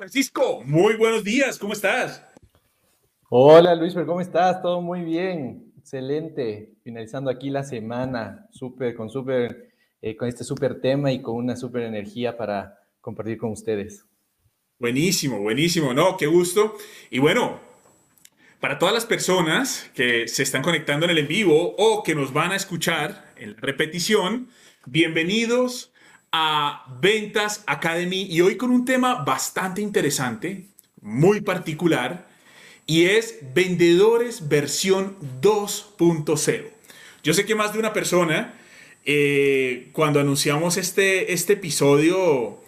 Francisco, muy buenos días, ¿cómo estás? Hola Luis, ¿cómo estás? Todo muy bien, excelente. Finalizando aquí la semana, súper, con súper, eh, con este súper tema y con una súper energía para compartir con ustedes. Buenísimo, buenísimo, no, qué gusto. Y bueno, para todas las personas que se están conectando en el en vivo o que nos van a escuchar en la repetición, bienvenidos a Ventas Academy y hoy con un tema bastante interesante, muy particular y es Vendedores versión 2.0. Yo sé que más de una persona, eh, cuando anunciamos este, este episodio,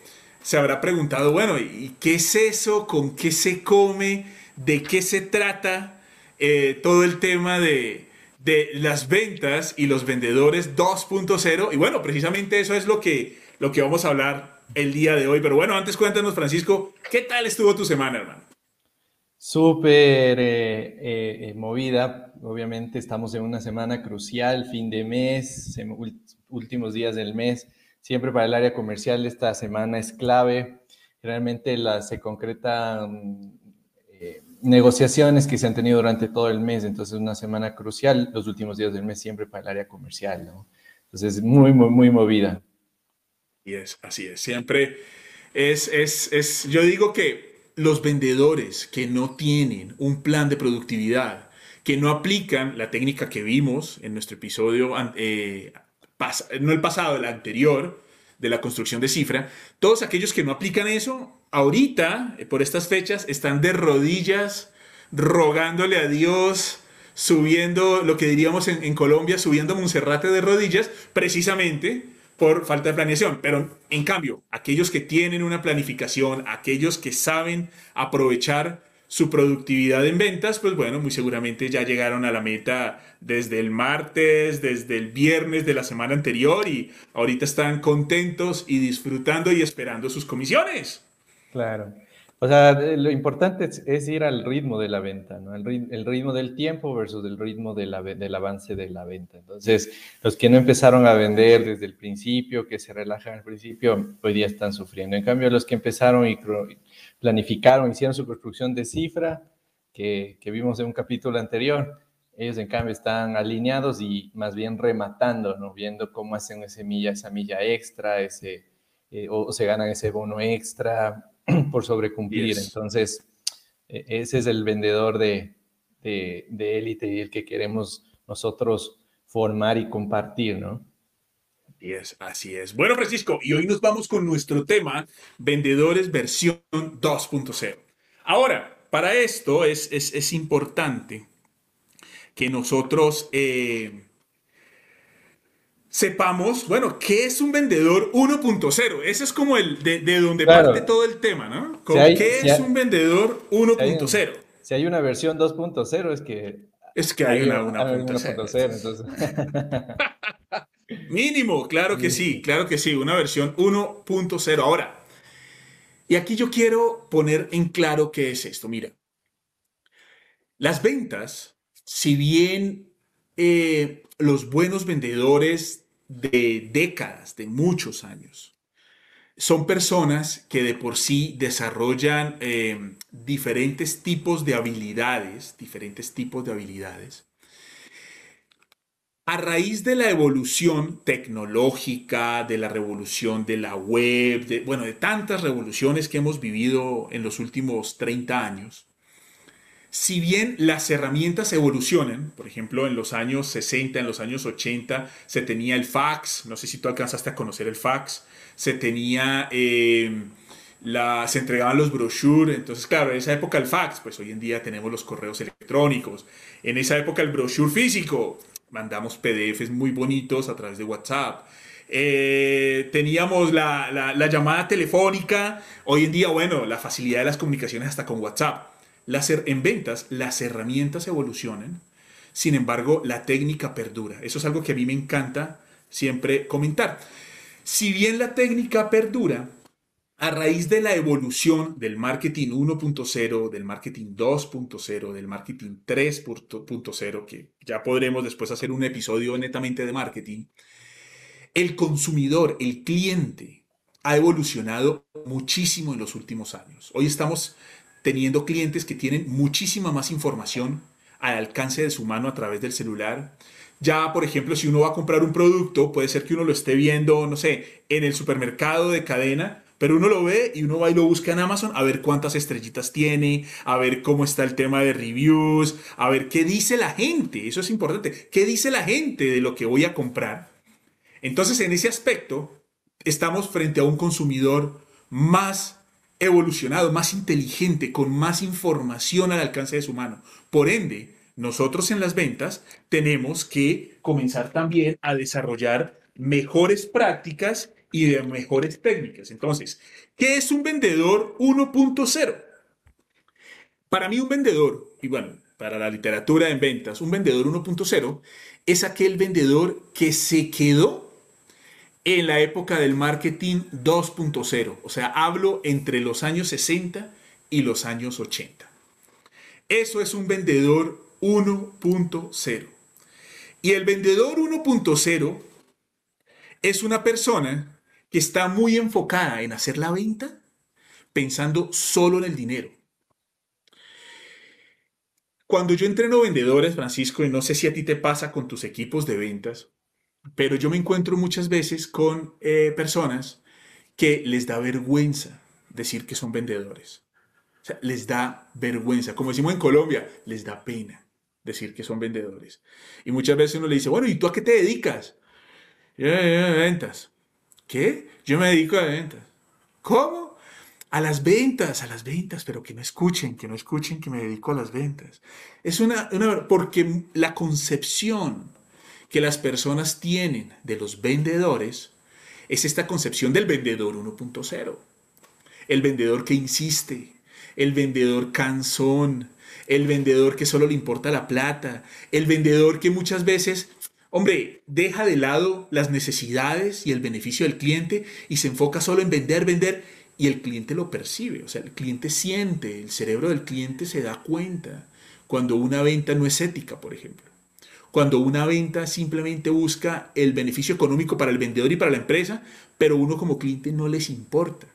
se habrá preguntado, bueno, ¿y qué es eso? ¿Con qué se come? ¿De qué se trata? Eh, todo el tema de, de las ventas y los vendedores 2.0. Y bueno, precisamente eso es lo que, lo que vamos a hablar el día de hoy. Pero bueno, antes cuéntanos, Francisco, ¿qué tal estuvo tu semana, hermano? Súper eh, eh, eh, movida, obviamente estamos en una semana crucial, fin de mes, últimos días del mes, siempre para el área comercial esta semana es clave, realmente la, se concretan negociaciones que se han tenido durante todo el mes, entonces es una semana crucial, los últimos días del mes siempre para el área comercial, ¿no? Entonces muy, muy, muy movida. Y es, así es, siempre es, es, es, yo digo que los vendedores que no tienen un plan de productividad, que no aplican la técnica que vimos en nuestro episodio, eh, no el pasado, el anterior, de la construcción de cifra, todos aquellos que no aplican eso, ahorita, eh, por estas fechas, están de rodillas rogándole a Dios, subiendo, lo que diríamos en, en Colombia, subiendo Monserrate de rodillas, precisamente por falta de planeación. Pero en cambio, aquellos que tienen una planificación, aquellos que saben aprovechar su productividad en ventas, pues bueno, muy seguramente ya llegaron a la meta desde el martes, desde el viernes de la semana anterior y ahorita están contentos y disfrutando y esperando sus comisiones. Claro. O sea, lo importante es, ir al ritmo de la venta, ¿no? El, ritmo, del tiempo versus el ritmo del avance de la venta. Entonces, los que no empezaron a vender desde el principio, que se relajan al principio, hoy día están sufriendo. En cambio, los que empezaron y planificaron, hicieron su construcción de cifra, que, vimos en un capítulo anterior, ellos en cambio están alineados y más bien rematando, ¿no? Viendo cómo hacen esa milla, esa milla extra, ese, eh, o se ganan ese bono extra, por sobrecumplir. Entonces, e, ese es el vendedor de, de, élite y el que queremos nosotros formar y compartir, ¿no? Así es, así es. Bueno, Francisco, y hoy nos vamos con nuestro tema, vendedores versión 2.0. Ahora, para esto es, es, es importante que nosotros eh, sepamos, bueno, ¿qué es un vendedor 1.0? Ese es como el de, donde parte todo el tema, ¿no? ¿Qué es un vendedor 1.0? Si, hay una versión 2.0 es que... Es que hay, una 1.0. Mínimo, claro que sí, claro que sí, una versión 1.0. Ahora, y aquí yo quiero poner en claro qué es esto. Mira, las ventas, si bien eh, los buenos vendedores de décadas, de muchos años. Son personas que de por sí desarrollan eh, diferentes tipos de habilidades, diferentes tipos de habilidades. A raíz de la evolución tecnológica, de la revolución de la web, de, bueno, de tantas revoluciones que hemos vivido en los últimos 30 años, si bien las herramientas evolucionan, por ejemplo, en los años 60, en los años 80, se tenía el fax, no sé si tú alcanzaste a conocer el fax, se tenía, eh, la, se entregaban los brochures, entonces claro, en esa época el fax, pues hoy en día tenemos los correos electrónicos, en esa época el brochure físico, mandamos PDFs muy bonitos a través de WhatsApp, eh, teníamos la, la, llamada telefónica, hoy en día, bueno, la facilidad de las comunicaciones hasta con WhatsApp en ventas las herramientas evolucionan, sin embargo la técnica perdura. Eso es algo que a mí me encanta siempre comentar. Si bien la técnica perdura, a raíz de la evolución del marketing 1.0, del marketing 2.0, del marketing 3.0, que ya podremos después hacer un episodio netamente de marketing, el consumidor, el cliente, ha evolucionado muchísimo en los últimos años. Hoy estamos teniendo clientes que tienen muchísima más información al alcance de su mano a través del celular. Ya, por ejemplo, si uno va a comprar un producto, puede ser que uno lo esté viendo, no sé, en el supermercado de cadena, pero uno lo ve y uno va y lo busca en Amazon a ver cuántas estrellitas tiene, a ver cómo está el tema de reviews, a ver qué dice la gente. Eso es importante. ¿Qué dice la gente de lo que voy a comprar? Entonces, en ese aspecto, estamos frente a un consumidor más evolucionado, más inteligente, con más información al alcance de su mano. Por ende, nosotros en las ventas tenemos que comenzar también a desarrollar mejores prácticas y de mejores técnicas. Entonces, ¿qué es un vendedor 1.0? Para mí un vendedor, y bueno, para la literatura en ventas, un vendedor 1.0 es aquel vendedor que se quedó en la época del marketing 2.0. O sea, hablo entre los años 60 y los años 80. Eso es un vendedor 1.0. Y el vendedor 1.0 es una persona que está muy enfocada en hacer la venta pensando solo en el dinero. Cuando yo entreno vendedores, Francisco, y no sé si a ti te pasa con tus equipos de ventas, pero yo me encuentro muchas veces con eh, personas que les da vergüenza decir que son vendedores. O sea, les da vergüenza. Como decimos en Colombia, les da pena decir que son vendedores. Y muchas veces uno le dice, bueno, ¿y tú a qué te dedicas? Yo, yo, ventas. ¿Qué? Yo me dedico a ventas. ¿Cómo? A las ventas, a las ventas, pero que no escuchen, que no escuchen que me dedico a las ventas. Es una, una porque la concepción que las personas tienen de los vendedores es esta concepción del vendedor 1.0. El vendedor que insiste, el vendedor cansón, el vendedor que solo le importa la plata, el vendedor que muchas veces, hombre, deja de lado las necesidades y el beneficio del cliente y se enfoca solo en vender, vender y el cliente lo percibe, o sea, el cliente siente, el cerebro del cliente se da cuenta cuando una venta no es ética, por ejemplo cuando una venta simplemente busca el beneficio económico para el vendedor y para la empresa, pero uno como cliente no les importa.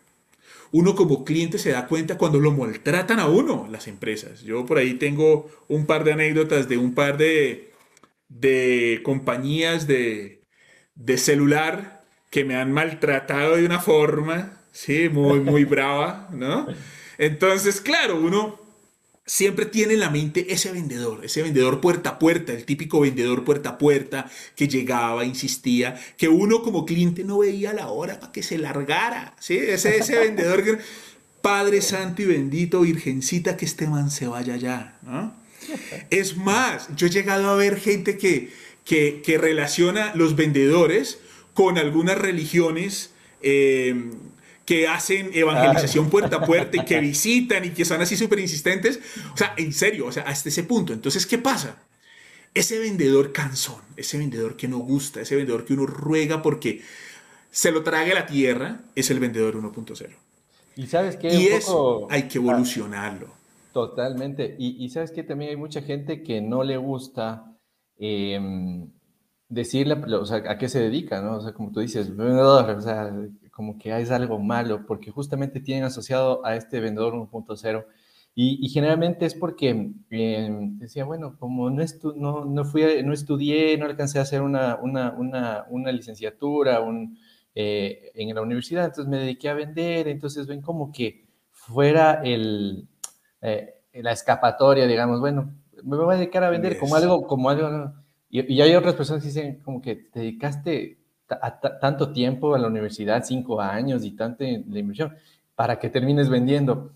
Uno como cliente se da cuenta cuando lo maltratan a uno las empresas. Yo por ahí tengo un par de anécdotas de un par de, de compañías de, de celular que me han maltratado de una forma, sí, muy, muy brava, ¿no? Entonces, claro, uno siempre tiene en la mente ese vendedor, ese vendedor puerta a puerta, el típico vendedor puerta a puerta que llegaba, insistía, que uno como cliente no veía la hora para que se largara, ¿sí? Ese, ese vendedor que, Padre Santo y bendito, Virgencita, que este man se vaya ya, Es más, yo he llegado a ver gente que, que, relaciona los vendedores con algunas religiones eh, que hacen evangelización puerta a puerta y que visitan y que son así súper insistentes. O sea, en serio, o sea, hasta ese punto. Entonces, ¿qué pasa? Ese vendedor cansón, ese vendedor que no gusta, ese vendedor que uno ruega porque se lo trague la tierra, es el vendedor 1.0. Y sabes que... Y eso hay que evolucionarlo. Totalmente. Y, sabes que también hay mucha gente que no le gusta em, decirle, o sea, a qué se dedica, ¿no? O sea, como tú dices, vendedor, o sea, como que es algo malo, porque justamente tienen asociado a este vendedor 1.0. Y, y, generalmente es porque em, decía, bueno, como no, no, no, fui no estudié, no alcancé a hacer una, una, una, una licenciatura un, eh, en la universidad, entonces me dediqué a vender, entonces ven como que fuera el, eh, la escapatoria, digamos, bueno, me voy a dedicar a vender como algo, como algo, y, y, hay otras personas que dicen como que te dedicaste tanto tiempo en la universidad, cinco años y tanta la inversión, para que termines vendiendo.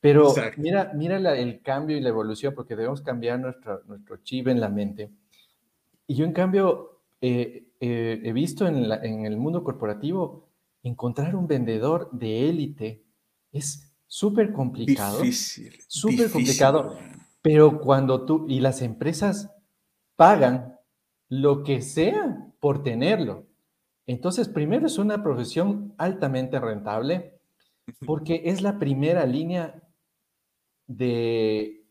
Pero mira, mira el cambio y la evolución, porque debemos cambiar nuestro, nuestro chip en la mente. Y yo, en cambio, eh, eh, he visto en, en, el mundo corporativo, encontrar un vendedor de élite es súper complicado. Difícil. Súper complicado. Pero cuando tú y las empresas pagan lo que sea por tenerlo. Entonces, primero es una profesión altamente rentable porque es la primera línea de,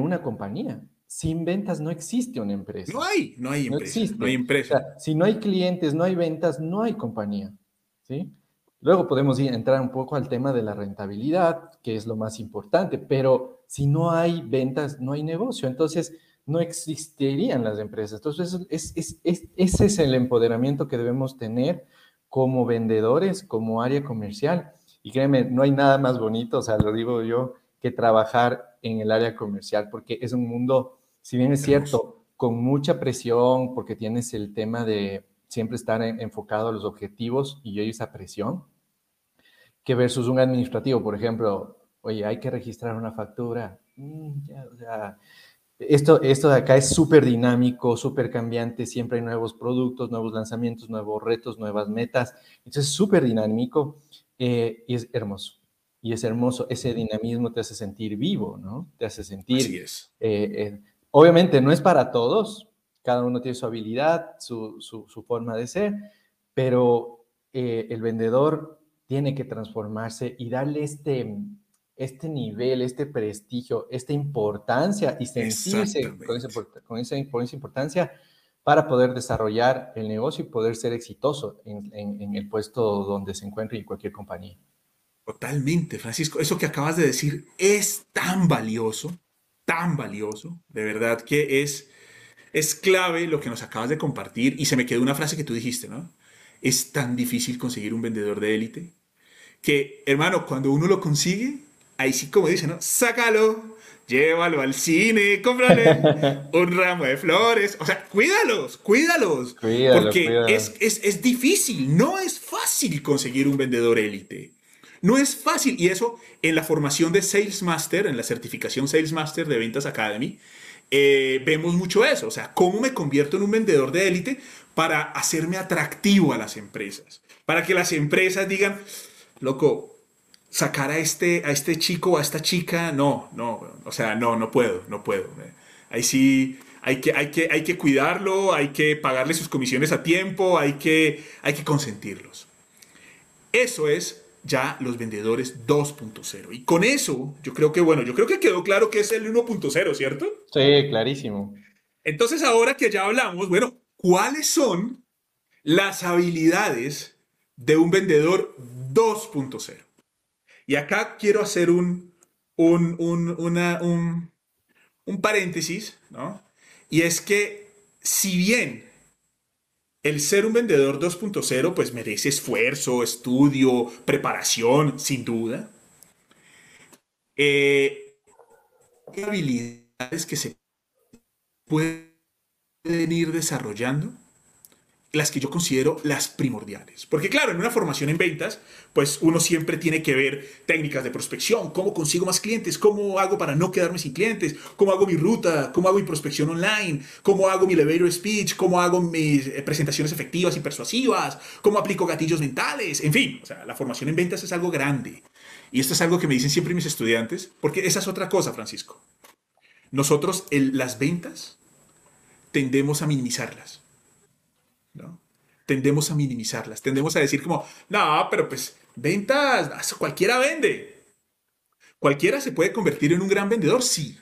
una compañía. Sin ventas no existe una empresa. No hay, no hay empresa. No, hay empresa. si no hay clientes, no hay ventas, no hay compañía. ¿sí? Luego podemos entrar un poco al tema de la rentabilidad, que es lo más importante, pero si no hay ventas, no hay negocio, entonces no existirían las empresas. Entonces, ese es el empoderamiento que debemos tener como vendedores, como área comercial. Y créeme, no hay nada más bonito, o sea, lo digo yo, que trabajar en el área comercial, porque es un mundo, si bien es cierto, con mucha presión, porque tienes el tema de siempre estar enfocado a los objetivos y hay esa presión, que versus un administrativo, por ejemplo, oye, hay que registrar una factura. Mm, esto, esto de acá es súper dinámico, súper cambiante, siempre hay nuevos productos, nuevos lanzamientos, nuevos retos, nuevas metas. Entonces, es súper dinámico eh, y es hermoso. Y es hermoso, ese dinamismo te hace sentir vivo, ¿no? Te hace sentir... Así es. Eh, eh, obviamente no es para todos, cada uno tiene su habilidad, su, su, forma de ser, pero el vendedor tiene que transformarse y darle este, este nivel, este prestigio, esta importancia y sentirse con, esa, con esa importancia para poder desarrollar el negocio y poder ser exitoso en, en, el puesto donde se encuentre en cualquier compañía. Totalmente, Francisco. Eso que acabas de decir es tan valioso, tan valioso, de verdad que es es clave lo que nos acabas de compartir y se me quedó una frase que tú dijiste, ¿no? Es tan difícil conseguir un vendedor de élite que, hermano, cuando uno lo consigue, ahí sí como dice, ¿no? Sácalo, llévalo al cine, cómprale un ramo de flores, o sea, cuídalos, cuídalos, porque Es, es, es difícil, no es fácil conseguir un vendedor élite. No es fácil. Y eso en la formación de Sales Master, en la certificación Sales Master de Ventas Academy, eh, vemos mucho eso, o sea, cómo me convierto en un vendedor de élite para hacerme atractivo a las empresas, para que las empresas digan, loco, sacar a este, a este chico o a esta chica, no, no, o sea, no, no puedo, no puedo. Eh. Ahí sí hay que, hay que, hay que cuidarlo, hay que pagarle sus comisiones a tiempo, hay que, hay que consentirlos. Eso es ya los vendedores 2.0. Y con eso, yo creo que, bueno, yo creo que quedó claro que es el 1.0, ¿cierto? Sí, clarísimo. Entonces, ahora que ya hablamos, bueno, ¿cuáles son las habilidades de un vendedor 2.0? Y acá quiero hacer un, un, un, un, un paréntesis, ¿no? Y es que si bien el ser un vendedor 2.0 pues merece esfuerzo, estudio, preparación, sin duda. Eh, habilidades que se pueden ir desarrollando las que yo considero las primordiales. Porque claro, en una formación en ventas, pues uno siempre tiene que ver técnicas de prospección, cómo consigo más clientes, cómo hago para no quedarme sin clientes, cómo hago mi ruta, cómo hago mi prospección online, cómo hago mi elevator speech, cómo hago mis eh, presentaciones efectivas y persuasivas, cómo aplico gatillos mentales, en fin, la formación en ventas es algo grande. Y esto es algo que me dicen siempre mis estudiantes, porque esa es otra cosa, Francisco. Nosotros, las ventas, tendemos a minimizarlas Tendemos a minimizarlas, tendemos a decir como, no, pero pues ventas, cualquiera vende. Cualquiera se puede convertir en un gran vendedor, sí,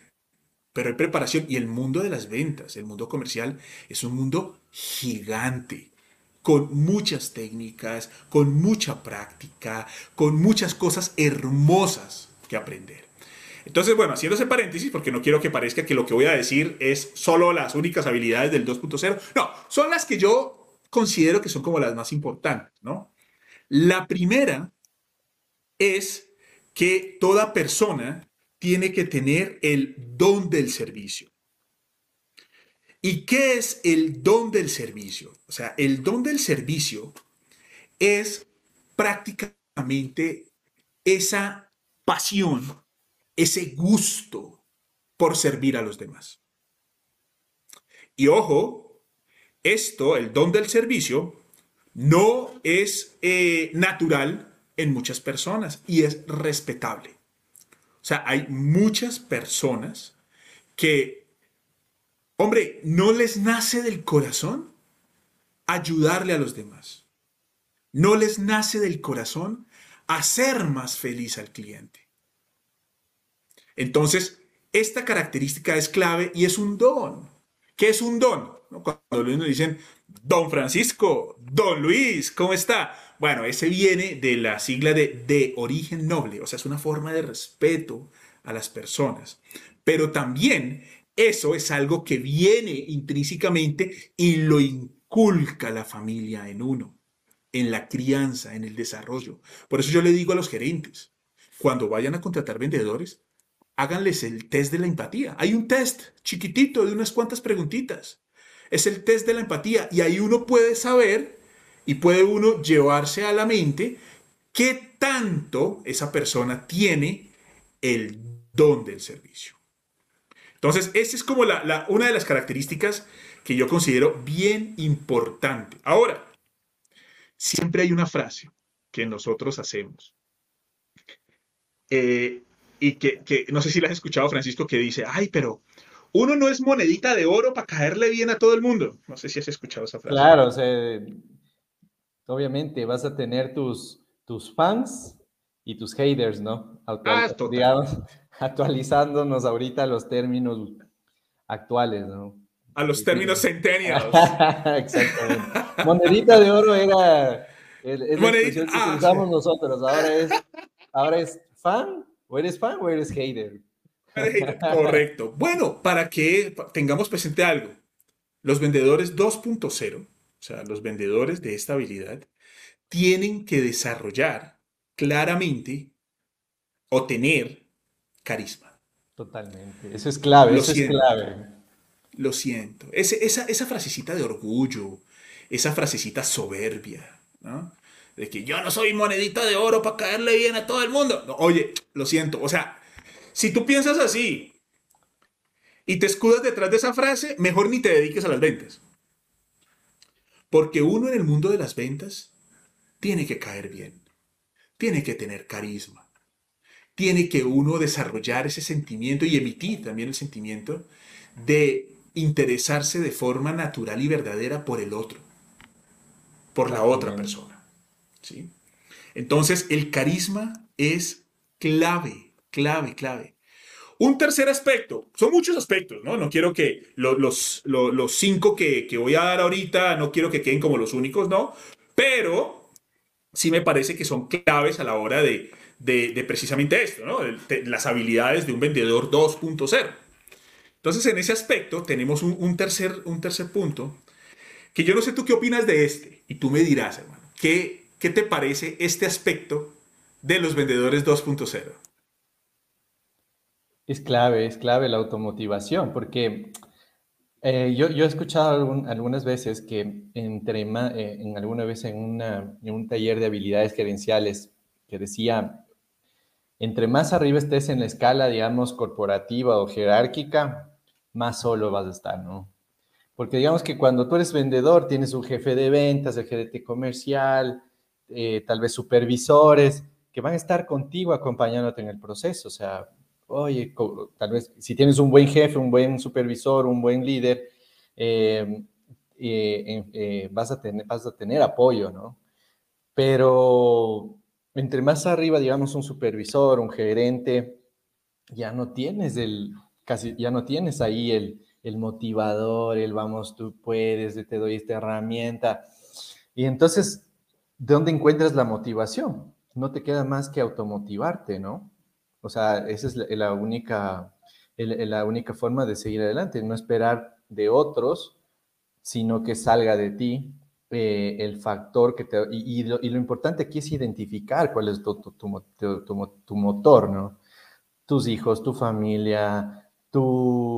pero hay preparación y el mundo de las ventas, el mundo comercial, es un mundo gigante, con muchas técnicas, con mucha práctica, con muchas cosas hermosas que aprender. Entonces, bueno, haciendo ese paréntesis, porque no quiero que parezca que lo que voy a decir es solo las únicas habilidades del 2.0, no, son las que yo considero que son como las más importantes, ¿no? La primera es que toda persona tiene que tener el don del servicio. ¿Y qué es el don del servicio? O sea, el don del servicio es prácticamente esa pasión, ese gusto por servir a los demás. Y ojo, esto, el don del servicio, no es eh, natural en muchas personas y es respetable. O sea, hay muchas personas que, hombre, no les nace del corazón ayudarle a los demás. No les nace del corazón hacer más feliz al cliente. Entonces, esta característica es clave y es un don. ¿Qué es un don? Cuando le dicen, don Francisco, don Luis, ¿cómo está? Bueno, ese viene de la sigla de de origen noble, o sea, es una forma de respeto a las personas. Pero también eso es algo que viene intrínsecamente y lo inculca la familia en uno, en la crianza, en el desarrollo. Por eso yo le digo a los gerentes, cuando vayan a contratar vendedores, háganles el test de la empatía. Hay un test chiquitito de unas cuantas preguntitas. Es el test de la empatía y ahí uno puede saber y puede uno llevarse a la mente qué tanto esa persona tiene el don del servicio. Entonces, esa es como la, una de las características que yo considero bien importante. Ahora, siempre hay una frase que nosotros hacemos. Eh, y que, que, no sé si la has escuchado, Francisco, que dice, ay, pero uno no es monedita de oro para caerle bien a todo el mundo. No sé si has escuchado esa frase. Claro, o sea, obviamente vas a tener tus, tus fans y tus haters, ¿no? ah, digamos, actualizándonos ahorita los términos actuales, ¿no? A los términos centenios. Exactamente. Monedita de oro era es la que ah, usamos nosotros. Ahora es, ahora es fan, o eres fan o eres hater. Correcto. Bueno, para que tengamos presente algo, los vendedores 2.0, o sea, los vendedores de esta habilidad, tienen que desarrollar claramente o tener carisma. Totalmente. Eso es clave, eso es clave. Lo siento. esa, esa frasecita de orgullo, esa frasecita soberbia, ¿no? De que yo no soy monedita de oro para caerle bien a todo el mundo. oye, lo siento. O sea, si tú piensas así y te escudas detrás de esa frase, mejor ni te dediques a las ventas. Porque uno en el mundo de las ventas tiene que caer bien, tiene que tener carisma, tiene que uno desarrollar ese sentimiento y emitir también el sentimiento de interesarse de forma natural y verdadera por el otro, por la otra persona. ¿Sí? Entonces, el carisma es clave, clave, clave. Un tercer aspecto, son muchos aspectos, ¿no? No quiero que los, los, cinco que, que, voy a dar ahorita, no quiero que queden como los únicos, ¿no? Pero sí me parece que son claves a la hora de, de, precisamente esto, ¿no? las habilidades de un vendedor 2.0. Entonces, en ese aspecto tenemos un, tercer, un tercer punto, que yo no sé tú qué opinas de este, y tú me dirás, hermano, ¿qué, qué te parece este aspecto de los vendedores 2.0? Es clave, es clave la automotivación, porque eh, yo, he escuchado algunas veces que entre eh, en alguna vez en, un taller de habilidades gerenciales que decía entre más arriba estés en la escala, digamos, corporativa o jerárquica, más solo vas a estar, ¿no? Porque digamos que cuando tú eres vendedor, tienes un jefe de ventas, el gerente comercial, eh, tal vez supervisores, que van a estar contigo acompañándote en el proceso. O sea, oye, tal vez si tienes un buen jefe, un buen supervisor, un buen líder, eh, eh, vas, a tener, vas a tener apoyo, ¿no? Pero entre más arriba, digamos, un supervisor, un gerente, ya no tienes el, casi, ya no tienes ahí el, el motivador, el vamos, tú puedes, te doy esta herramienta. Y entonces, ¿de dónde encuentras la motivación? No te queda más que automotivarte, ¿no? O sea, esa es la, única, la única forma de seguir adelante, no esperar de otros, sino que salga de ti eh, el factor que te... Y, lo, importante aquí es identificar cuál es tu, tu, motor, ¿no? Tus hijos, tu familia, tu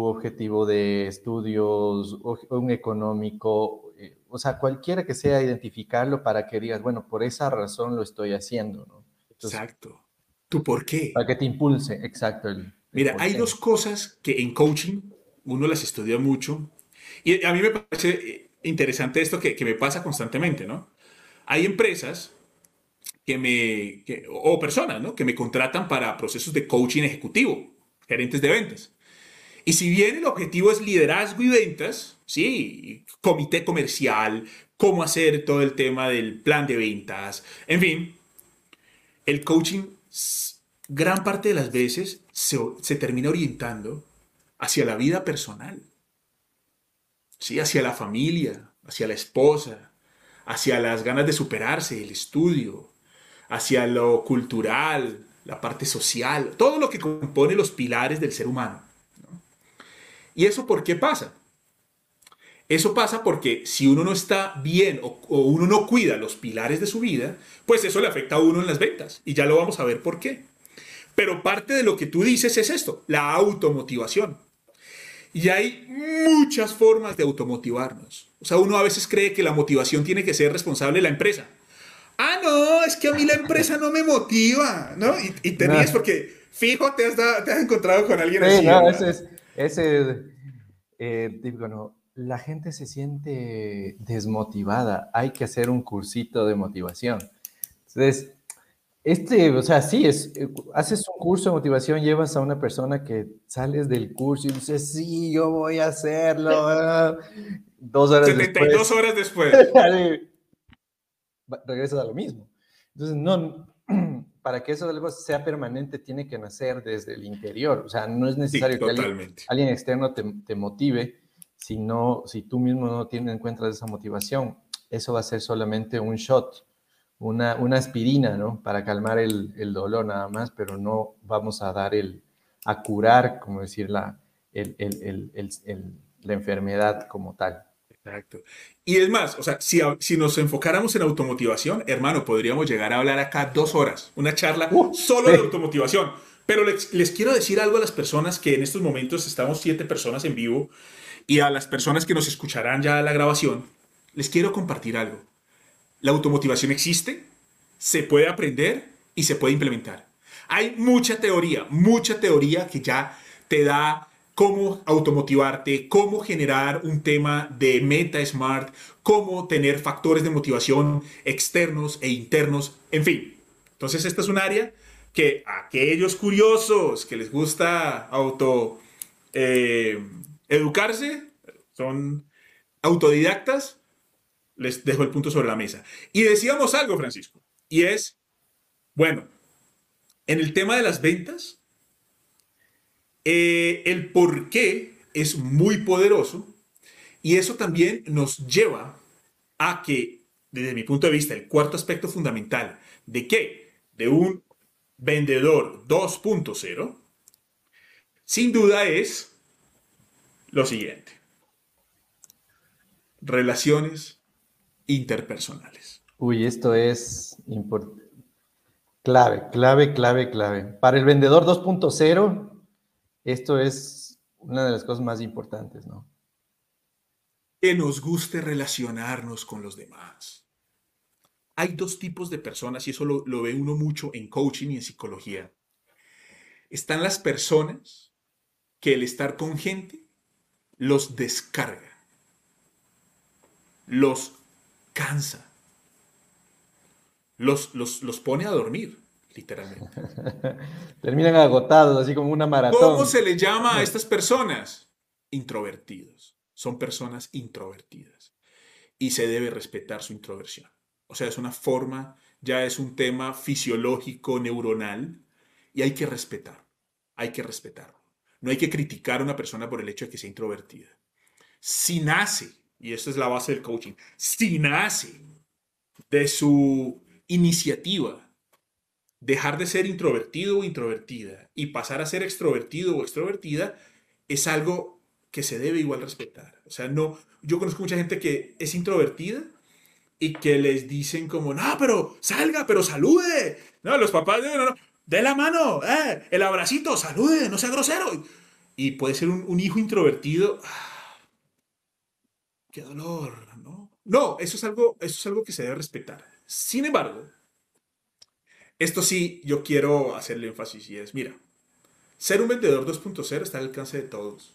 objetivo de estudios, un económico, o sea, cualquiera que sea identificarlo para que digas, bueno, por esa razón lo estoy haciendo, ¿no? exacto. ¿Tu por qué? Para que te impulse, exacto. Mira, hay dos cosas que en coaching uno las estudia mucho y a mí me parece eh, interesante esto que, me pasa constantemente, ¿no? Hay empresas que me, o personas, ¿no? Que me contratan para procesos de coaching ejecutivo, gerentes de ventas. Y si bien el objetivo es liderazgo y ventas, sí, comité comercial, cómo hacer todo el tema del plan de ventas, en fin, el coaching gran parte de las veces se, se termina orientando hacia la vida personal. ¿sí? hacia la familia, hacia la esposa, hacia las ganas de superarse, el estudio, hacia lo cultural, la parte social, todo lo que compone los pilares del ser humano. ¿Y eso por qué pasa? Eso pasa porque si uno no está bien o, uno no cuida los pilares de su vida, pues eso le afecta a uno en las ventas. Y ya lo vamos a ver por qué. Pero parte de lo que tú dices es esto, la automotivación. Y hay muchas formas de automotivarnos. O sea, uno a veces cree que la motivación tiene que ser responsable de la empresa. Ah, no, es que a mí la empresa no me motiva, ¿no? Y, te ríes porque fijo te has, te has, encontrado con alguien así. No, ese es, ese, eh, digo, no, la gente se siente desmotivada. Hay que hacer un cursito de motivación. Entonces, este, o sea, sí, es, eh, haces un curso de motivación, llevas a una persona que sales del curso y dices, sí, yo voy a hacerlo. Dos horas 72 después. horas después. regresas a lo mismo. Entonces, no, para que eso sea permanente, tiene que nacer desde el interior. O sea, no es necesario que alguien, externo te, te motive si, no, si tú mismo no tienes en cuenta esa motivación, eso va a ser solamente un shot, una, una aspirina, ¿no? Para calmar el, el, dolor nada más, pero no vamos a dar el, a curar, como decir, la, el, la enfermedad como tal. Exacto. Y es más, o sea, si, si, nos enfocáramos en automotivación, hermano, podríamos llegar a hablar acá dos horas, una charla uh, solo de automotivación. Pero les, les, quiero decir algo a las personas que en estos momentos estamos siete personas en vivo y a las personas que nos escucharán ya la grabación, les quiero compartir algo. La automotivación existe, se puede aprender y se puede implementar. Hay mucha teoría, mucha teoría que ya te da cómo automotivarte, cómo generar un tema de meta smart, cómo tener factores de motivación externos e internos, en fin. Entonces, esta es un área que aquellos curiosos que les gusta auto eh, educarse, son autodidactas, les dejo el punto sobre la mesa. Y decíamos algo, Francisco, y es, bueno, en el tema de las ventas, eh, el por qué es muy poderoso y eso también nos lleva a que, desde mi punto de vista, el cuarto aspecto fundamental de que de un vendedor 2.0, sin duda es lo siguiente. Relaciones interpersonales. Uy, esto es clave, clave, clave, clave. Para el vendedor 2.0, esto es una de las cosas más importantes, ¿no? Que nos guste relacionarnos con los demás. Hay dos tipos de personas, y eso lo, ve uno mucho en coaching y en psicología. Están las personas que el estar con gente los descarga, los cansa, los, los, los pone a dormir, literalmente. Terminan agotados, así como una maratón. ¿Cómo se le llama a estas personas? Introvertidos. Son personas introvertidas. Y se debe respetar su introversión. O sea, es una forma, ya es un tema fisiológico, neuronal, y hay que respetar. Hay que respetarlo. No hay que criticar a una persona por el hecho de que sea introvertida. Si nace, y esta es la base del coaching, si nace de su iniciativa dejar de ser introvertido o introvertida y pasar a ser extrovertido o extrovertida, es algo que se debe igual respetar. O sea, no, yo conozco mucha gente que es introvertida y que les dicen como, no, pero salga, pero salude. No, los papás, no, no, no de la mano, eh, el abracito, salude, no sea grosero. Y puede ser un, hijo introvertido. Ah, qué dolor, ¿no? No, eso es, algo, eso es algo que se debe respetar. Sin embargo, esto sí, yo quiero hacerle énfasis y es, mira, ser un vendedor 2.0 está al alcance de todos.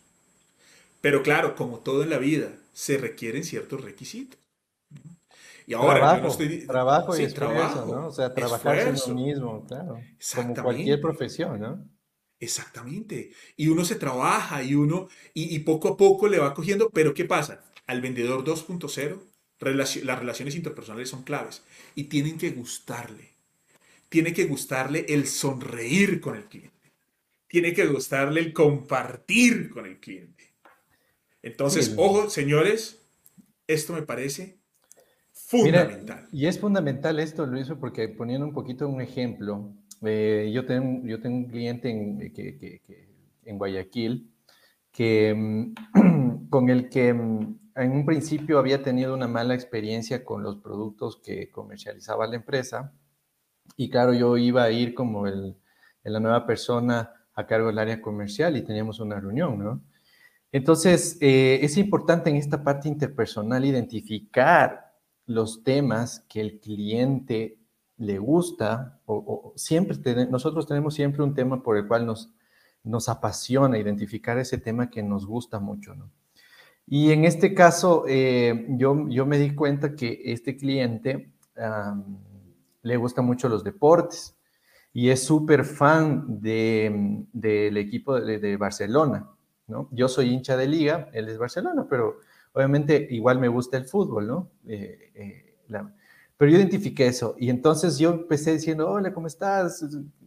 Pero claro, como todo en la vida, se requieren ciertos requisitos. Y ahora trabajo, no estoy... Trabajo y esfuerzo, ¿no? O sea, trabajar en uno mismo, claro. Como cualquier profesión, ¿no? Exactamente. Y uno se trabaja y uno, y, poco a poco le va cogiendo, pero ¿qué pasa? Al vendedor 2.0, las relaciones interpersonales son claves y tienen que gustarle. Tiene que gustarle el sonreír con el cliente. Tiene que gustarle el compartir con el cliente. Entonces, ojo, señores, esto me parece fundamental. y es fundamental esto, Luis, porque poniendo un poquito un ejemplo, eh, yo, tengo, yo tengo un cliente en, que, en Guayaquil que, mm, con el que mm, en un principio había tenido una mala experiencia con los productos que comercializaba la empresa. Y claro, yo iba a ir como el, la nueva persona a cargo del área comercial y teníamos una reunión, ¿no? Entonces, eh, es importante en esta parte interpersonal identificar los temas que el cliente le gusta o, siempre nosotros tenemos siempre un tema por el cual nos, nos apasiona identificar ese tema que nos gusta mucho, ¿no? Y en este caso, eh, yo, yo me di cuenta que este cliente le gusta mucho los deportes y es súper fan del de, equipo de, Barcelona, ¿no? Yo soy hincha de liga, él es Barcelona, pero obviamente igual me gusta el fútbol, ¿no? Eh, eh, pero yo identifiqué eso y entonces yo empecé diciendo, hola, ¿cómo estás?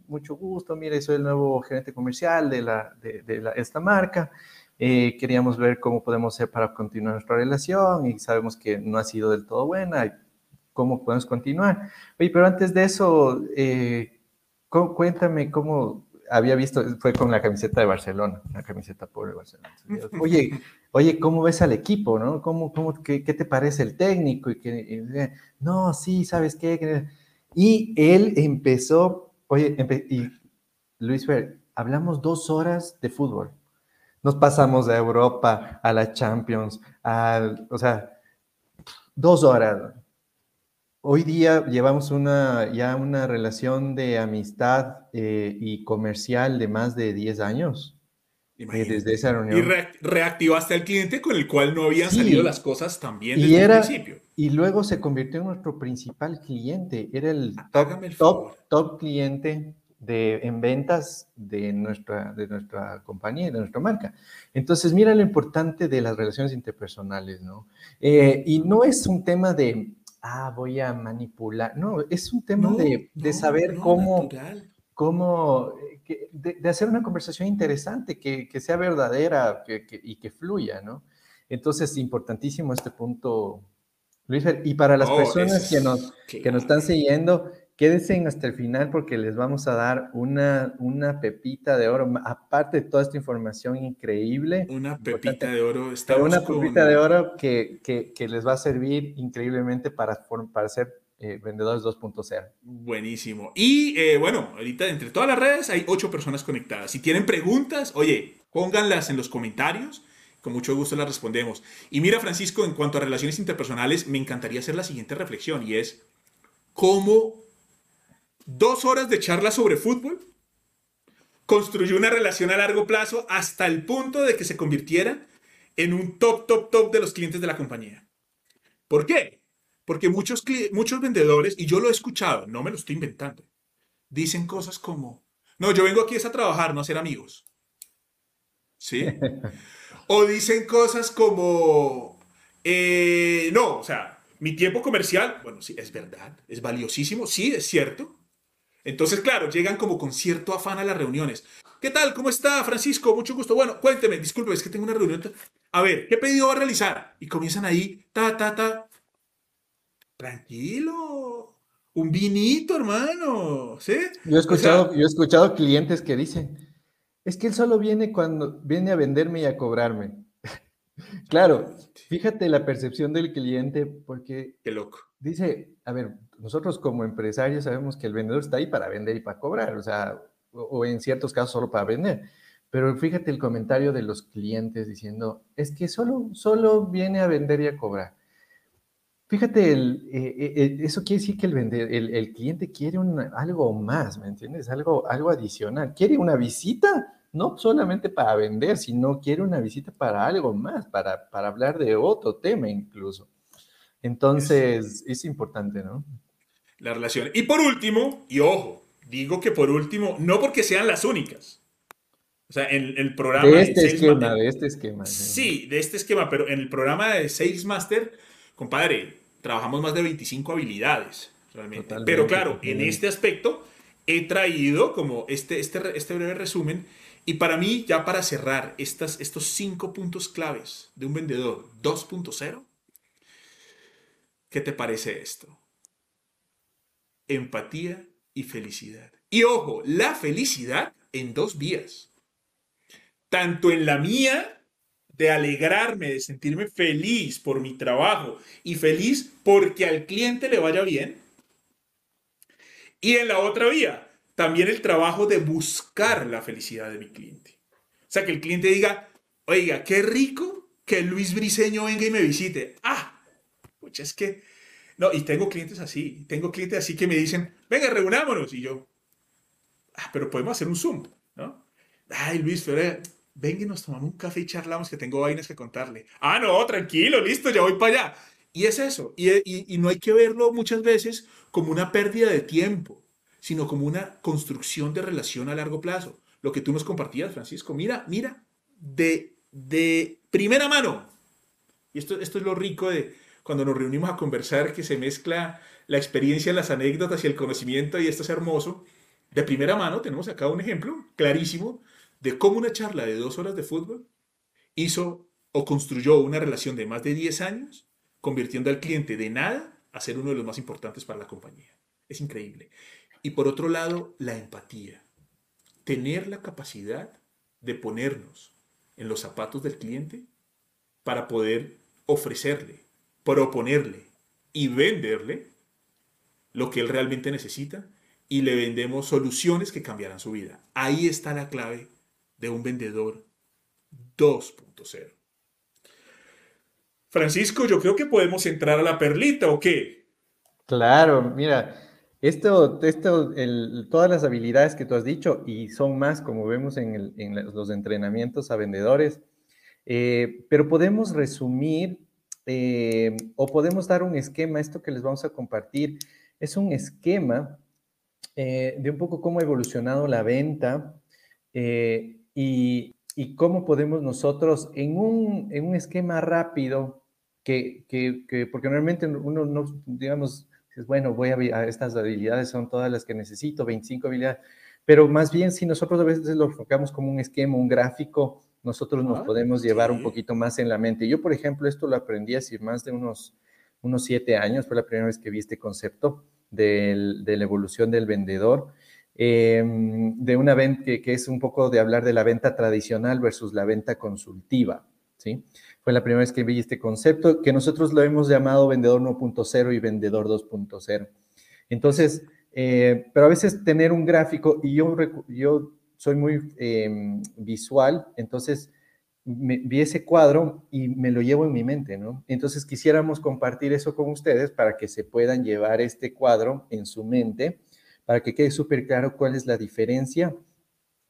Mucho gusto, mire, soy el nuevo gerente comercial de, la, de, esta marca. Eh, queríamos ver cómo podemos hacer para continuar nuestra relación y sabemos que no ha sido del todo buena cómo podemos continuar. Oye, pero antes de eso, eh, cuéntame cómo había visto, fue con la camiseta de Barcelona, la camiseta pobre de Barcelona. Oye, oye, ¿cómo ves al equipo, no? ¿Cómo, cómo, qué, te parece el técnico? Y que, no, sí, ¿sabes qué? Y él empezó, oye, y Luis Fer, hablamos dos horas de fútbol. Nos pasamos de Europa a la Champions, o sea, dos horas. Hoy día llevamos una, ya una relación de amistad eh, y comercial de más de 10 años. Eh, desde esa reunión. Y reactivaste al cliente con el cual no habían salido las cosas tan bien desde el principio. Y luego se convirtió en nuestro principal cliente. Era el top, top, top cliente de, en ventas de nuestra, de nuestra compañía y de nuestra marca. Entonces, mira lo importante de las relaciones interpersonales, ¿no? Eh, y no es un tema de, ah, voy a manipular, no, es un tema de, de, saber cómo, cómo eh, de, hacer una conversación interesante, que, que sea verdadera que, y que fluya, ¿no? Entonces, importantísimo este punto, Luis. Y para las oh, personas que nos, que nos están siguiendo, Quédense hasta el final porque les vamos a dar una, una pepita de oro, aparte de toda esta información increíble. Una pepita de oro. una pepita de oro que, que, les va a servir increíblemente para, para ser eh, vendedores 2.0. Buenísimo. Y eh, bueno, ahorita entre todas las redes hay ocho personas conectadas. Si tienen preguntas, oye, pónganlas en los comentarios. Con mucho gusto las respondemos. Y mira, Francisco, en cuanto a relaciones interpersonales, me encantaría hacer la siguiente reflexión y es cómo dos horas de charla sobre fútbol, construyó una relación a largo plazo hasta el punto de que se convirtiera en un top, top, top de los clientes de la compañía. ¿Por qué? Porque muchos, muchos vendedores, y yo lo he escuchado, no me lo estoy inventando, dicen cosas como, no, yo vengo aquí es a trabajar, no a ser amigos. ¿Sí? O dicen cosas como, eh, no, o sea, mi tiempo comercial, bueno, sí, es verdad, es valiosísimo, sí, es cierto, entonces, claro, llegan como con cierto afán a las reuniones. ¿Qué tal? ¿Cómo está, Francisco? Mucho gusto. Bueno, cuénteme, disculpe, es que tengo una reunión. A ver, ¿qué pedido va a realizar? Y comienzan ahí, ta, ta, ta. Tranquilo. Un vinito, hermano. ¿Sí? Yo he escuchado, yo he escuchado clientes que dicen, es que él solo viene cuando viene a venderme y a cobrarme. claro, fíjate la percepción del cliente porque... Qué loco. Dice, a ver, nosotros como empresarios sabemos que el vendedor está ahí para vender y para cobrar, o sea, o, en ciertos casos solo para vender. Pero fíjate el comentario de los clientes diciendo, es que solo, solo viene a vender y a cobrar. Fíjate, el, eh, eh, eh, eso quiere decir que el, vender, el, cliente quiere algo más, ¿me entiendes? Algo, algo adicional. Quiere una visita, no solamente para vender, sino quiere una visita para algo más, para, para hablar de otro tema incluso. Entonces, es importante, ¿no? la relación. Y por último, y ojo, digo que por último, no porque sean las únicas. O sea, en el programa... De este esquema, de este esquema. Sí, de este esquema, pero en el programa de Sales Master, compadre, trabajamos más de 25 habilidades, realmente. pero claro, en este aspecto he traído como este, este, este breve resumen y para mí, ya para cerrar estas, estos cinco puntos claves de un vendedor 2.0, ¿Qué te parece esto? Empatía y felicidad. Y ojo, la felicidad en dos vías. Tanto en la mía, de alegrarme, de sentirme feliz por mi trabajo y feliz porque al cliente le vaya bien. Y en la otra vía, también el trabajo de buscar la felicidad de mi cliente. O sea, que el cliente diga, oiga, qué rico que Luis Briseño venga y me visite. Ah, es que no, y tengo clientes así, tengo clientes así que me dicen, venga, reunámonos. Y yo, ah, pero podemos hacer un Zoom, ¿no? Ay, Luis, pero venga y nos tomamos un café y charlamos que tengo vainas que contarle. Ah, no, tranquilo, listo, ya voy para allá. Y es eso, y, y, y no hay que verlo muchas veces como una pérdida de tiempo, sino como una construcción de relación a largo plazo. Lo que tú nos compartías, Francisco, mira, mira, de, de primera mano. Y esto, esto es lo rico de, cuando nos reunimos a conversar, que se mezcla la experiencia, las anécdotas y el conocimiento, y esto es hermoso. De primera mano tenemos acá un ejemplo clarísimo de cómo una charla de dos horas de fútbol hizo o construyó una relación de más de 10 años, convirtiendo al cliente de nada a ser uno de los más importantes para la compañía. Es increíble. Y por otro lado, la empatía. Tener la capacidad de ponernos en los zapatos del cliente para poder ofrecerle proponerle y venderle lo que él realmente necesita y le vendemos soluciones que cambiarán su vida. Ahí está la clave de un vendedor 2.0. Francisco, yo creo que podemos entrar a la perlita, ¿o qué? Claro, mira, esto, esto todas las habilidades que tú has dicho, y son más, como vemos en, los entrenamientos a vendedores, eh, pero podemos resumir eh, o podemos dar un esquema, esto que les vamos a compartir es un esquema eh, de un poco cómo ha evolucionado la venta eh, y, cómo podemos nosotros en un, en un esquema rápido, que, que, porque normalmente uno no, digamos, bueno, voy a, a, estas habilidades son todas las que necesito, 25 habilidades, pero más bien si nosotros a veces lo enfocamos como un esquema, un gráfico, nosotros nos ah, podemos llevar un poquito más en la mente. Yo, por ejemplo, esto lo aprendí hace más de unos, unos siete años, fue la primera vez que vi este concepto de la evolución del vendedor, em, de una venta que, es un poco de hablar de la venta tradicional versus la venta consultiva, ¿sí? Fue la primera vez que vi este concepto, que nosotros lo hemos llamado vendedor 1.0 y vendedor 2.0. Entonces, eh, pero a veces tener un gráfico, y yo, yo soy muy em, visual, entonces vi ese cuadro y me lo llevo en mi mente, ¿no? Entonces quisiéramos compartir eso con ustedes para que se puedan llevar este cuadro en su mente, para que quede súper claro cuál es la diferencia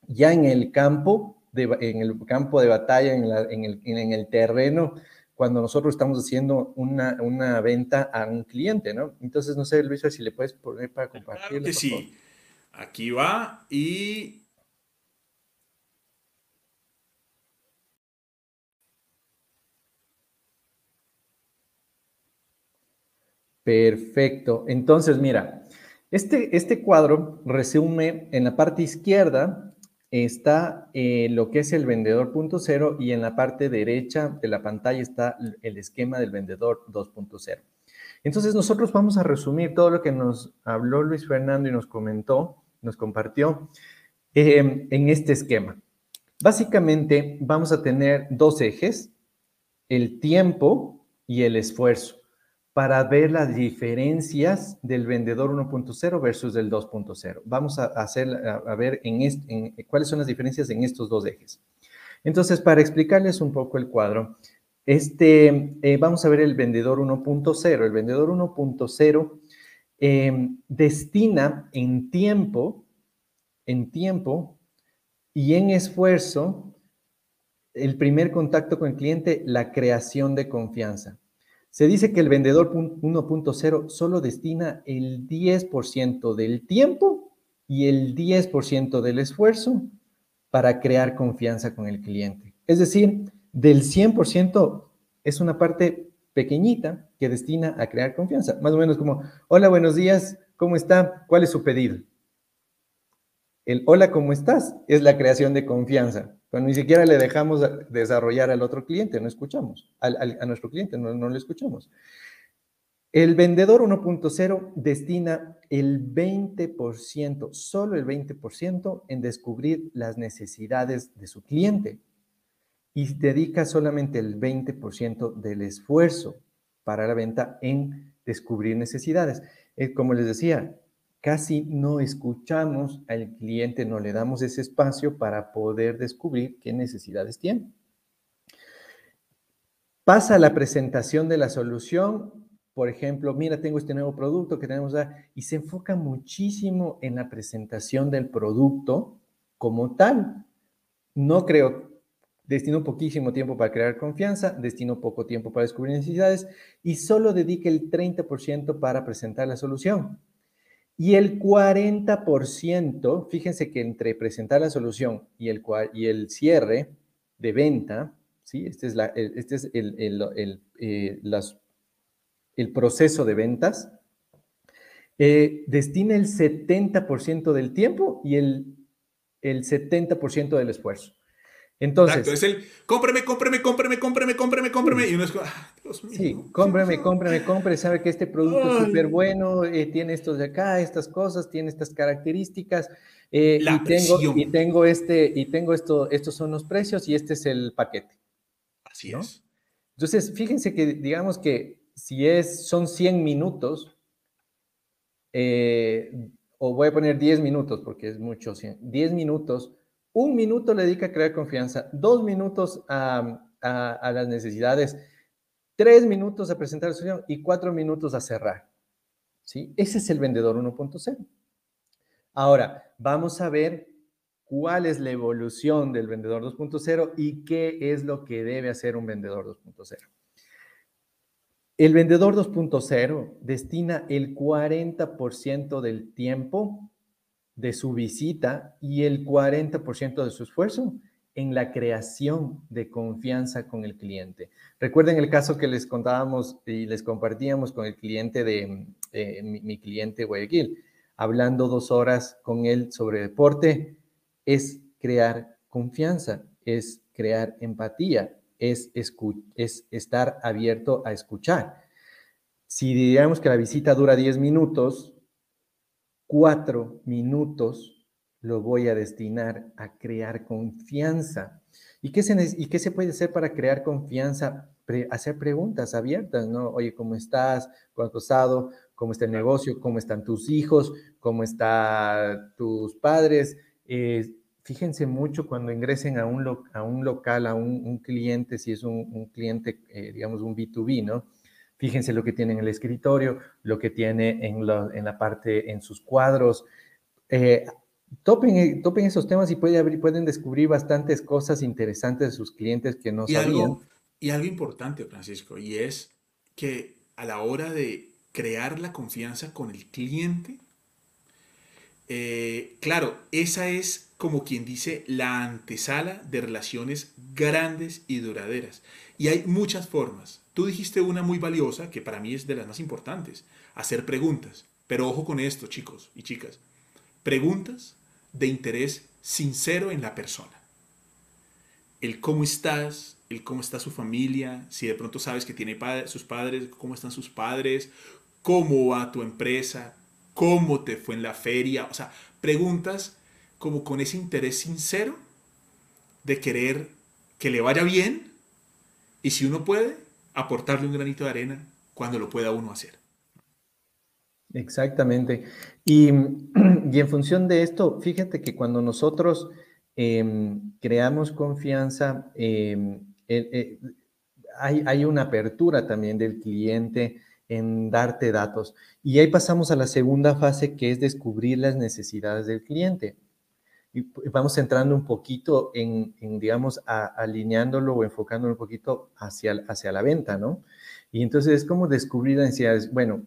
ya en el campo, de, en el campo de batalla, en, el, en el, terreno, cuando nosotros estamos haciendo una, una, venta a un cliente, ¿no? Entonces, no sé, Luis, si le puedes poner para compartir. Claro sí. Aquí va y Perfecto. Entonces, mira, este, este cuadro resume en la parte izquierda está eh, lo que es el vendedor punto cero y en la parte derecha de la pantalla está el esquema del vendedor 2.0. Entonces nosotros vamos a resumir todo lo que nos habló Luis Fernando y nos comentó, nos compartió eh, en este esquema. Básicamente vamos a tener dos ejes, el tiempo y el esfuerzo para ver las diferencias del vendedor 1.0 versus del 2.0. Vamos a, hacer, a, ver en, cuáles son las diferencias en estos dos ejes. Entonces, para explicarles un poco el cuadro, este, eh, vamos a ver el vendedor 1.0. El vendedor 1.0 em, destina en tiempo, en tiempo y en esfuerzo el primer contacto con el cliente, la creación de confianza. Se dice que el vendedor 1.0 solo destina el 10% del tiempo y el 10% del esfuerzo para crear confianza con el cliente. Es decir, del 100% es una parte pequeñita que destina a crear confianza. Más o menos como, hola, buenos días, ¿cómo está? ¿Cuál es su pedido? El hola, ¿cómo estás? Es la creación de confianza. Pero ni siquiera le dejamos desarrollar al otro cliente, no escuchamos, a nuestro cliente, no, no le escuchamos. El vendedor 1.0 destina el 20%, solo el 20% en descubrir las necesidades de su cliente y dedica solamente el 20% del esfuerzo para la venta en descubrir necesidades. Eh, como les decía, casi no escuchamos al cliente, no le damos ese espacio para poder descubrir qué necesidades tiene. Pasa la presentación de la solución por ejemplo, mira, tengo este nuevo producto que tenemos, y se enfoca muchísimo en la presentación del producto como tal. No creo, destino poquísimo tiempo para crear confianza, destino poco tiempo para descubrir necesidades y solo dedique el 30% para presentar la solución. Y el 40%, fíjense que entre presentar la solución y el, y el cierre de venta, ¿sí? este es, la, este es el, el, eh, el proceso de ventas, eh, destina el 70% del tiempo y el, el 70% del esfuerzo. Entonces, Exacto, es el cómpreme, cómpreme, cómpreme, cómpreme, cómpreme, cómpreme. Y uno es ah, Dios mío. Sí, cómpreme, cómpreme, cómpreme. Sabe que este producto es súper bueno, eh, tiene estos de acá, estas cosas, tiene estas características. Eh, y, tengo, y tengo este, y tengo esto, estos son los precios y este es el paquete. Así es. Entonces, fíjense que digamos que si es, son 100 minutos, eh, o voy a poner 10 minutos porque es mucho, 10 minutos, un minuto le dedica a crear confianza, dos minutos a, las necesidades, tres minutos a presentar la solución y cuatro minutos a cerrar. ¿sí? Ese es el vendedor 1.0. Ahora, vamos a ver cuál es la evolución del vendedor 2.0 y qué es lo que debe hacer un vendedor 2.0. El vendedor 2.0 destina el 40% del tiempo de su visita y el 40% de su esfuerzo en la creación de confianza con el cliente. Recuerden el caso que les contábamos y les compartíamos con el cliente de eh, mi, cliente Guayaquil, hablando dos horas con él sobre deporte, es crear confianza, es crear empatía, es, es estar abierto a escuchar. Si digamos que la visita dura 10 minutos, 4 minutos lo voy a destinar a crear confianza. ¿Y qué se, y qué se puede hacer para crear confianza? hacer preguntas abiertas, ¿no? Oye, ¿cómo estás? ¿Cuánto has pasado? ¿Cómo está el negocio? ¿Cómo están tus hijos? ¿Cómo están tus padres? Eh, fíjense mucho cuando ingresen a un, a un local, a un, cliente, si es un, cliente, eh, digamos, un B2B, ¿no? Fíjense lo que tiene en el escritorio, lo que tiene en, la parte, en sus cuadros. Eh, topen, topen, esos temas y pueden descubrir bastantes cosas interesantes de sus clientes que no sabían. y algo importante, Francisco, y es que a la hora de crear la confianza con el cliente, eh, claro, esa es como quien dice la antesala de relaciones grandes y duraderas. Y hay muchas formas. Tú dijiste una muy valiosa, que para mí es de las más importantes, hacer preguntas. Pero ojo con esto, chicos y chicas. Preguntas de interés sincero en la persona. El cómo estás, el cómo está su familia, si de pronto sabes que tiene sus padres, cómo están sus padres, cómo va tu empresa, cómo te fue en la feria, o sea, preguntas como con ese interés sincero de querer que le vaya bien y si uno puede, aportarle un granito de arena cuando lo pueda uno hacer. Exactamente. Y, en función de esto, fíjate que cuando nosotros em, creamos confianza, em, eh, hay, hay, una apertura también del cliente en darte datos. Y ahí pasamos a la segunda fase, que es descubrir las necesidades del cliente. Y vamos entrando un poquito en, digamos, alineándolo o enfocándolo un poquito hacia, hacia la venta, ¿no? Y entonces es como descubrir las necesidades. Bueno,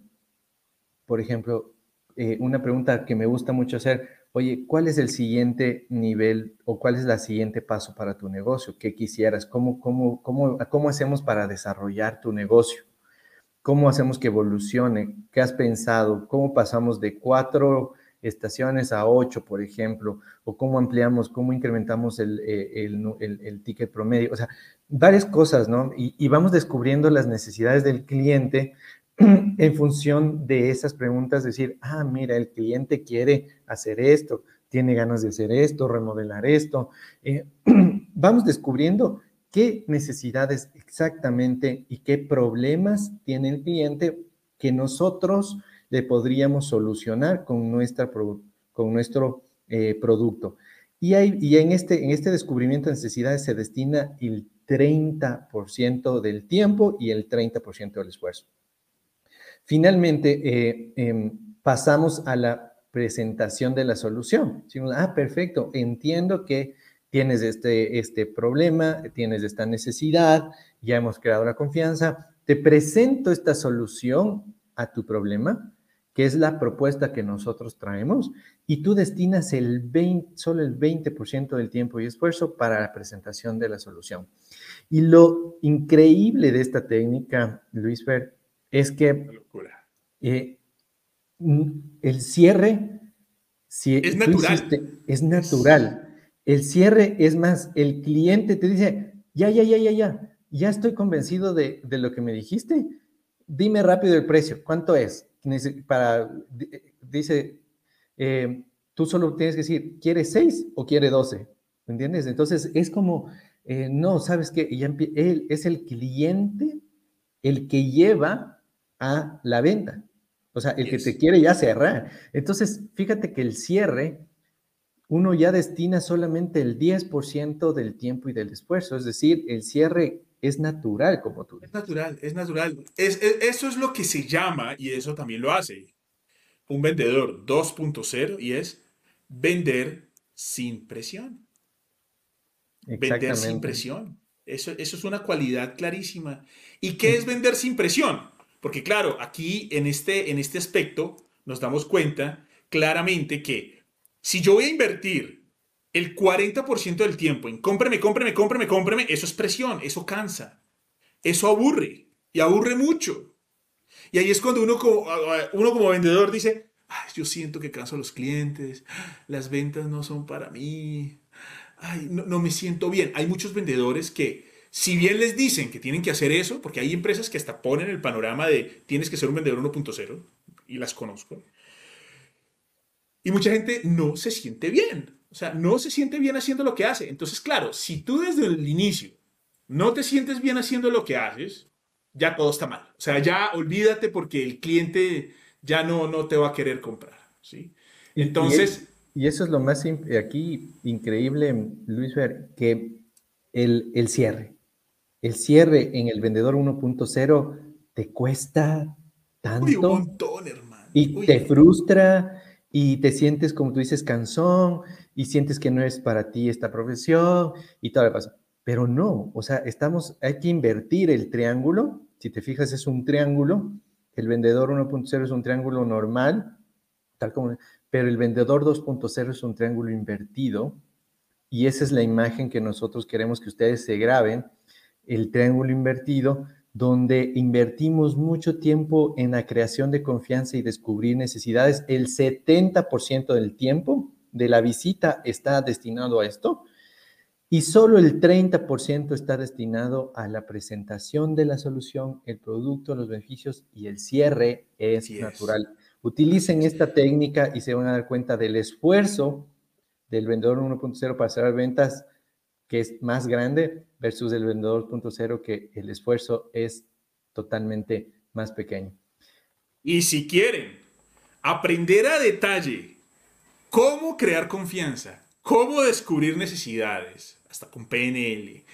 por ejemplo, eh, una pregunta que me gusta mucho hacer, oye, ¿cuál es el siguiente nivel o cuál es el siguiente paso para tu negocio? ¿Qué quisieras? ¿Cómo, cómo, cómo, cómo hacemos para desarrollar tu negocio? ¿Cómo hacemos que evolucione? ¿Qué has pensado? ¿Cómo pasamos de cuatro estaciones a ocho, por ejemplo? ¿O cómo ampliamos, cómo incrementamos el, eh, el, ticket promedio? O sea, varias cosas, ¿no? Y, vamos descubriendo las necesidades del cliente en función de esas preguntas decir, ah, mira, el cliente quiere hacer esto, tiene ganas de hacer esto, remodelar esto. Eh, vamos descubriendo qué necesidades exactamente y qué problemas tiene el cliente que nosotros le podríamos solucionar con, nuestra, con nuestro eh, producto. Y, hay, y en, este, en este descubrimiento de necesidades se destina el 30% del tiempo y el 30% del esfuerzo. Finalmente, eh, em, pasamos a la presentación de la solución. ah, perfecto, entiendo que tienes este, este problema, tienes esta necesidad, ya hemos creado la confianza, te presento esta solución a tu problema, que es la propuesta que nosotros traemos, y tú destinas el 20, solo el 20% del tiempo y esfuerzo para la presentación de la solución. Y lo increíble de esta técnica, Luis Fer, es que eh, el cierre si es natural. es natural. El cierre es más, el cliente te dice, ya, ya, ya, ya, ya, ya estoy convencido de, de lo que me dijiste. Dime rápido el precio, ¿cuánto es? Para, dice, eh, tú solo tienes que decir, ¿quieres 6 o quiere 12? ¿Me entiendes? Entonces es como, eh, no, ¿sabes qué? Él es el cliente el que lleva a la venta. O sea, el que te quiere ya cerrar. Entonces, fíjate que el cierre, uno ya destina solamente el 10% del tiempo y del esfuerzo. Es decir, el cierre es natural, como tú. Es natural, es natural. eso es lo que se llama, y eso también lo hace, un vendedor 2.0, y es vender sin presión. Vender sin presión. Eso, eso es una cualidad clarísima. ¿Y qué es vender sin presión? Porque claro, aquí en este, en este aspecto nos damos cuenta claramente que si yo voy a invertir el 40% del tiempo en cómpreme, cómpreme, cómpreme, cómpreme, eso es presión, eso cansa, eso aburre y aburre mucho. Y ahí es cuando uno como, uno como vendedor dice, yo siento que canso a los clientes, las ventas no son para mí, no, no me siento bien. Hay muchos vendedores que si bien les dicen que tienen que hacer eso, porque hay empresas que hasta ponen el panorama de tienes que ser un vendedor 1.0, y las conozco, y mucha gente no se siente bien. O sea, no se siente bien haciendo lo que hace. Entonces, claro, si tú desde el inicio no te sientes bien haciendo lo que haces, ya todo está mal. O sea, ya olvídate porque el cliente ya no, no te va a querer comprar. ¿sí? Entonces... Y, eso es lo más aquí increíble, Luis Ver, que el, el cierre el cierre en el vendedor 1.0 te cuesta tanto. un montón, hermano. Y te frustra y te sientes, como tú dices, cansón y sientes que no es para ti esta profesión y todo lo pasa. Pero no, o sea, estamos, hay que invertir el triángulo. Si te fijas, es un triángulo. El vendedor 1.0 es un triángulo normal, tal como, pero el vendedor 2.0 es un triángulo invertido. Y esa es la imagen que nosotros queremos que ustedes se graben el triángulo invertido, donde invertimos mucho tiempo en la creación de confianza y descubrir necesidades. El 70% del tiempo de la visita está destinado a esto y solo el 30% está destinado a la presentación de la solución, el producto, los beneficios y el cierre es natural. Utilicen esta técnica y se van a dar cuenta del esfuerzo del vendedor 1.0 para cerrar ventas que es más grande versus el vendedor punto que el esfuerzo es totalmente más pequeño. Y si quieren aprender a detalle cómo crear confianza, cómo descubrir necesidades, hasta con PNL,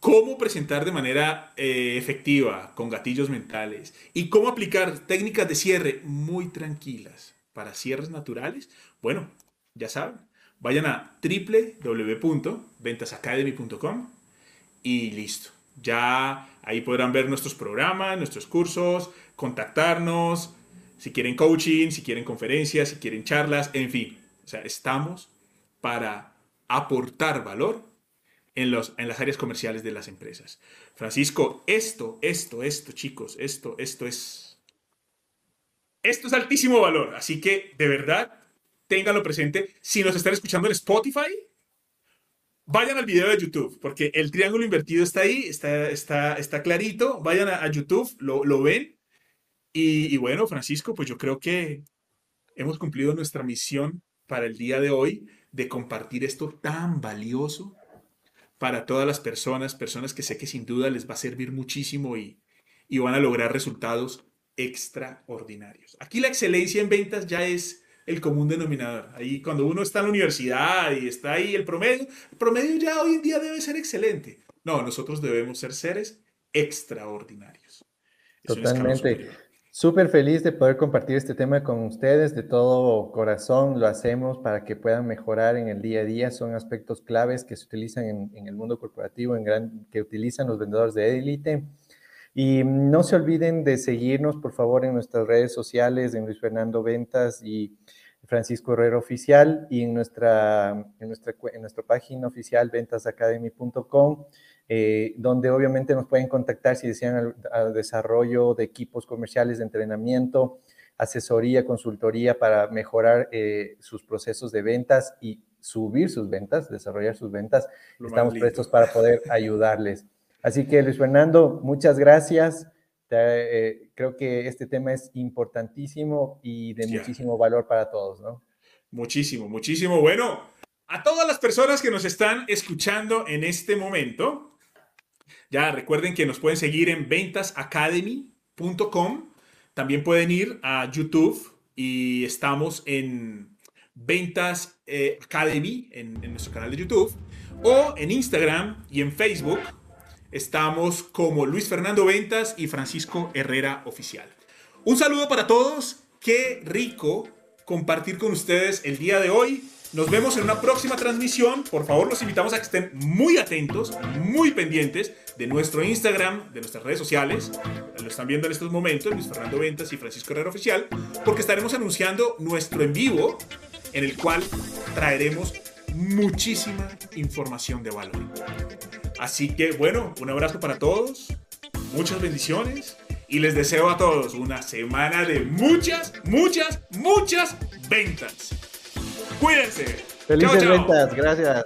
cómo presentar de manera eh, efectiva con gatillos mentales y cómo aplicar técnicas de cierre muy tranquilas para cierres naturales, bueno, ya saben, vayan a www.ventasacademy.com y listo. Ya ahí podrán ver nuestros programas, nuestros cursos, contactarnos, si quieren coaching, si quieren conferencias, si quieren charlas, en fin. O sea, estamos para aportar valor en, los, en las áreas comerciales de las empresas. Francisco, esto, esto, esto, chicos, esto, esto es... Esto es altísimo valor. Así que, de verdad, ténganlo presente. Si nos están escuchando en Spotify, vayan al video de YouTube, porque el triángulo invertido está ahí, está, está, está clarito. Vayan a, YouTube, lo, lo, ven. Y, bueno, Francisco, pues yo creo que hemos cumplido nuestra misión para el día de hoy de compartir esto tan valioso para todas las personas, personas que sé que sin duda les va a servir muchísimo y, y van a lograr resultados extraordinarios. Aquí la excelencia en ventas ya es el común denominador. Ahí cuando uno está en la universidad y está ahí el promedio, el promedio ya hoy en día debe ser excelente. No, nosotros debemos ser seres extraordinarios. Totalmente. Súper feliz de poder compartir este tema con ustedes. De todo corazón lo hacemos para que puedan mejorar en el día a día. Son aspectos claves que se utilizan en, el mundo corporativo, en gran, que utilizan los vendedores de élite. Y no se olviden de seguirnos, por favor, en nuestras redes sociales, en Luis Fernando Ventas y Francisco Herrero Oficial y en nuestra, en nuestra, en nuestra página oficial ventasacademy.com. Eh, donde obviamente nos pueden contactar si desean el, desarrollo de equipos comerciales de entrenamiento, asesoría, consultoría para mejorar eh, sus procesos de ventas y subir sus ventas, desarrollar sus ventas. Estamos prestos para poder ayudarles. Así que Luis Fernando, muchas gracias. Eh, creo que este tema es importantísimo y de muchísimo valor para todos, ¿no? Muchísimo, muchísimo. Bueno, a todas las personas que nos están escuchando en este momento, ya recuerden que nos pueden seguir en ventasacademy.com. También pueden ir a YouTube y estamos en Ventas eh, Academy en, en nuestro canal de YouTube o en Instagram y en Facebook. Estamos como Luis Fernando Ventas y Francisco Herrera Oficial. Un saludo para todos. Qué rico compartir con ustedes el día de hoy. Nos vemos en una próxima transmisión. Por favor, los invitamos a que estén muy atentos, muy pendientes de nuestro Instagram, de nuestras redes sociales. Lo están viendo en estos momentos, Luis Fernando Ventas y Francisco Herrera Oficial, porque estaremos anunciando nuestro en vivo, en el cual traeremos muchísima información de valor. Así que, bueno, un abrazo para todos, muchas bendiciones y les deseo a todos una semana de muchas, muchas, muchas ventas. Cuídense. Felices ventas, gracias.